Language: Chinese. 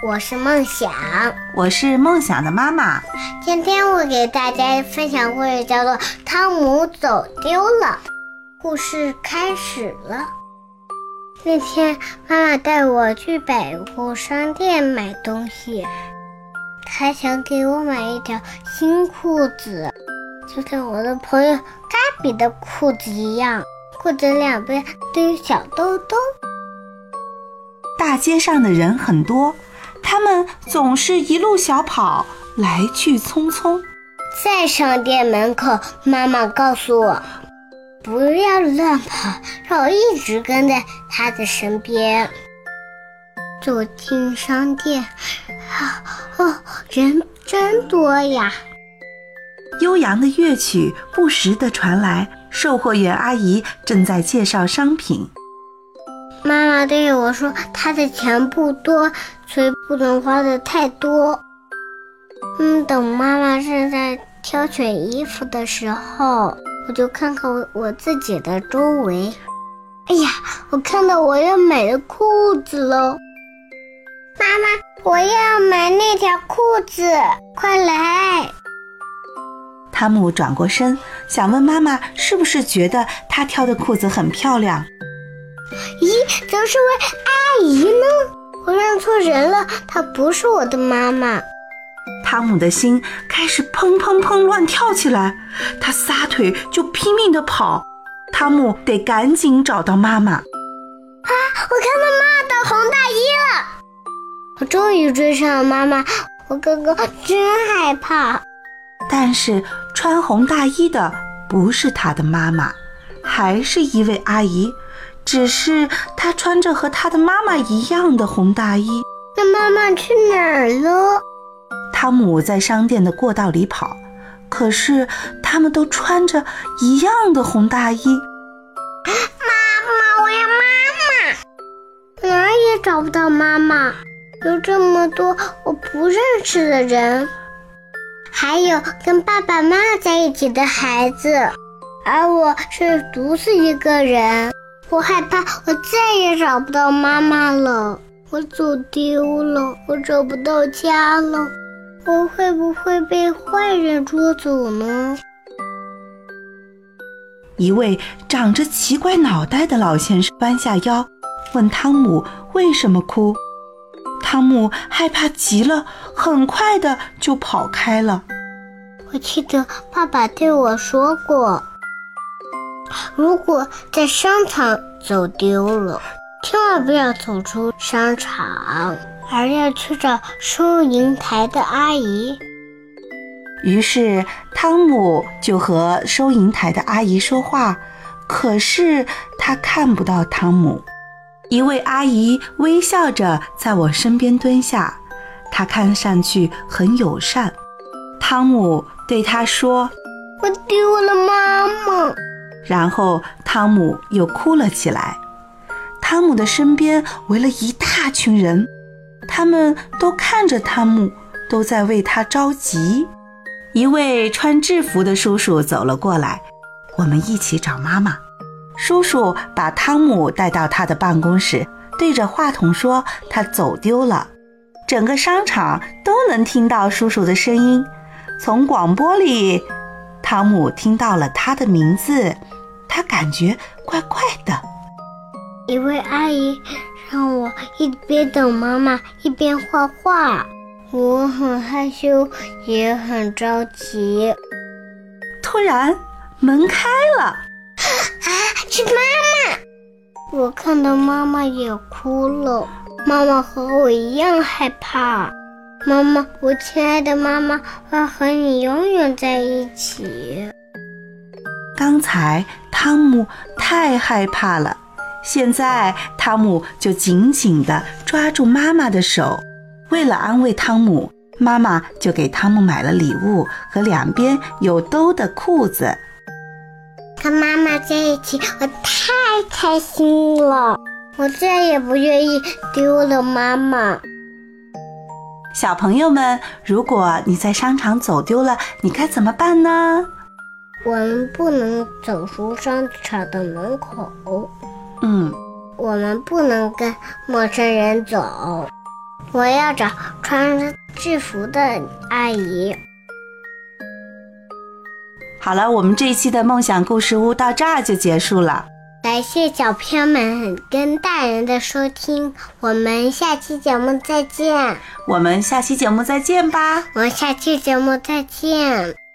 我是梦想，我是梦想的妈妈。今天我给大家分享故事，叫做《汤姆走丢了》。故事开始了。那天妈妈带我去百货商店买东西，她想给我买一条新裤子，就像我的朋友嘎比的裤子一样，裤子两边都有小兜兜。大街上的人很多。他们总是一路小跑，来去匆匆。在商店门口，妈妈告诉我，不要乱跑，让我一直跟在他的身边。走进商店，啊哦，人真多呀！悠扬的乐曲不时地传来，售货员阿姨正在介绍商品。妈妈对我说：“她的钱不多，所以不能花的太多。”嗯，等妈妈正在挑选衣服的时候，我就看看我我自己的周围。哎呀，我看到我要买的裤子喽！妈妈，我要买那条裤子，快来！汤姆转过身，想问妈妈是不是觉得他挑的裤子很漂亮。咦，怎么是位阿姨呢？我认错人了，她不是我的妈妈。汤姆的心开始砰砰砰乱跳起来，他撒腿就拼命地跑。汤姆得赶紧找到妈妈。啊！我看到妈妈的红大衣了，我终于追上了妈妈。我哥哥真害怕。但是穿红大衣的不是他的妈妈，还是一位阿姨。只是他穿着和他的妈妈一样的红大衣，那妈妈去哪儿了？汤姆在商店的过道里跑，可是他们都穿着一样的红大衣。妈妈，我要妈妈！哪儿也找不到妈妈，有这么多我不认识的人，还有跟爸爸妈妈在一起的孩子，而我是独自一个人。我害怕，我再也找不到妈妈了。我走丢了，我找不到家了。我会不会被坏人捉走呢？一位长着奇怪脑袋的老先生弯下腰，问汤姆为什么哭。汤姆害怕极了，很快的就跑开了。我记得爸爸对我说过。如果在商场走丢了，千万不要走出商场，而要去找收银台的阿姨。于是汤姆就和收银台的阿姨说话，可是他看不到汤姆。一位阿姨微笑着在我身边蹲下，她看上去很友善。汤姆对她说：“我丢了妈妈。”然后汤姆又哭了起来。汤姆的身边围了一大群人，他们都看着汤姆，都在为他着急。一位穿制服的叔叔走了过来，我们一起找妈妈。叔叔把汤姆带到他的办公室，对着话筒说：“他走丢了。”整个商场都能听到叔叔的声音。从广播里，汤姆听到了他的名字。他感觉怪怪的。一位阿姨让我一边等妈妈一边画画，我很害羞，也很着急。突然门开了，啊，是妈妈！我看到妈妈也哭了。妈妈和我一样害怕。妈妈，我亲爱的妈妈，我要和你永远在一起。刚才汤姆太害怕了，现在汤姆就紧紧地抓住妈妈的手。为了安慰汤姆，妈妈就给汤姆买了礼物和两边有兜的裤子。跟妈妈在一起，我太开心了。我再也不愿意丢了妈妈。小朋友们，如果你在商场走丢了，你该怎么办呢？我们不能走出商场的门口。嗯，我们不能跟陌生人走。我要找穿着制服的阿姨。好了，我们这一期的梦想故事屋到这儿就结束了。感谢小朋友们跟大人的收听，我们下期节目再见。我们下期节目再见吧。我们下期节目再见。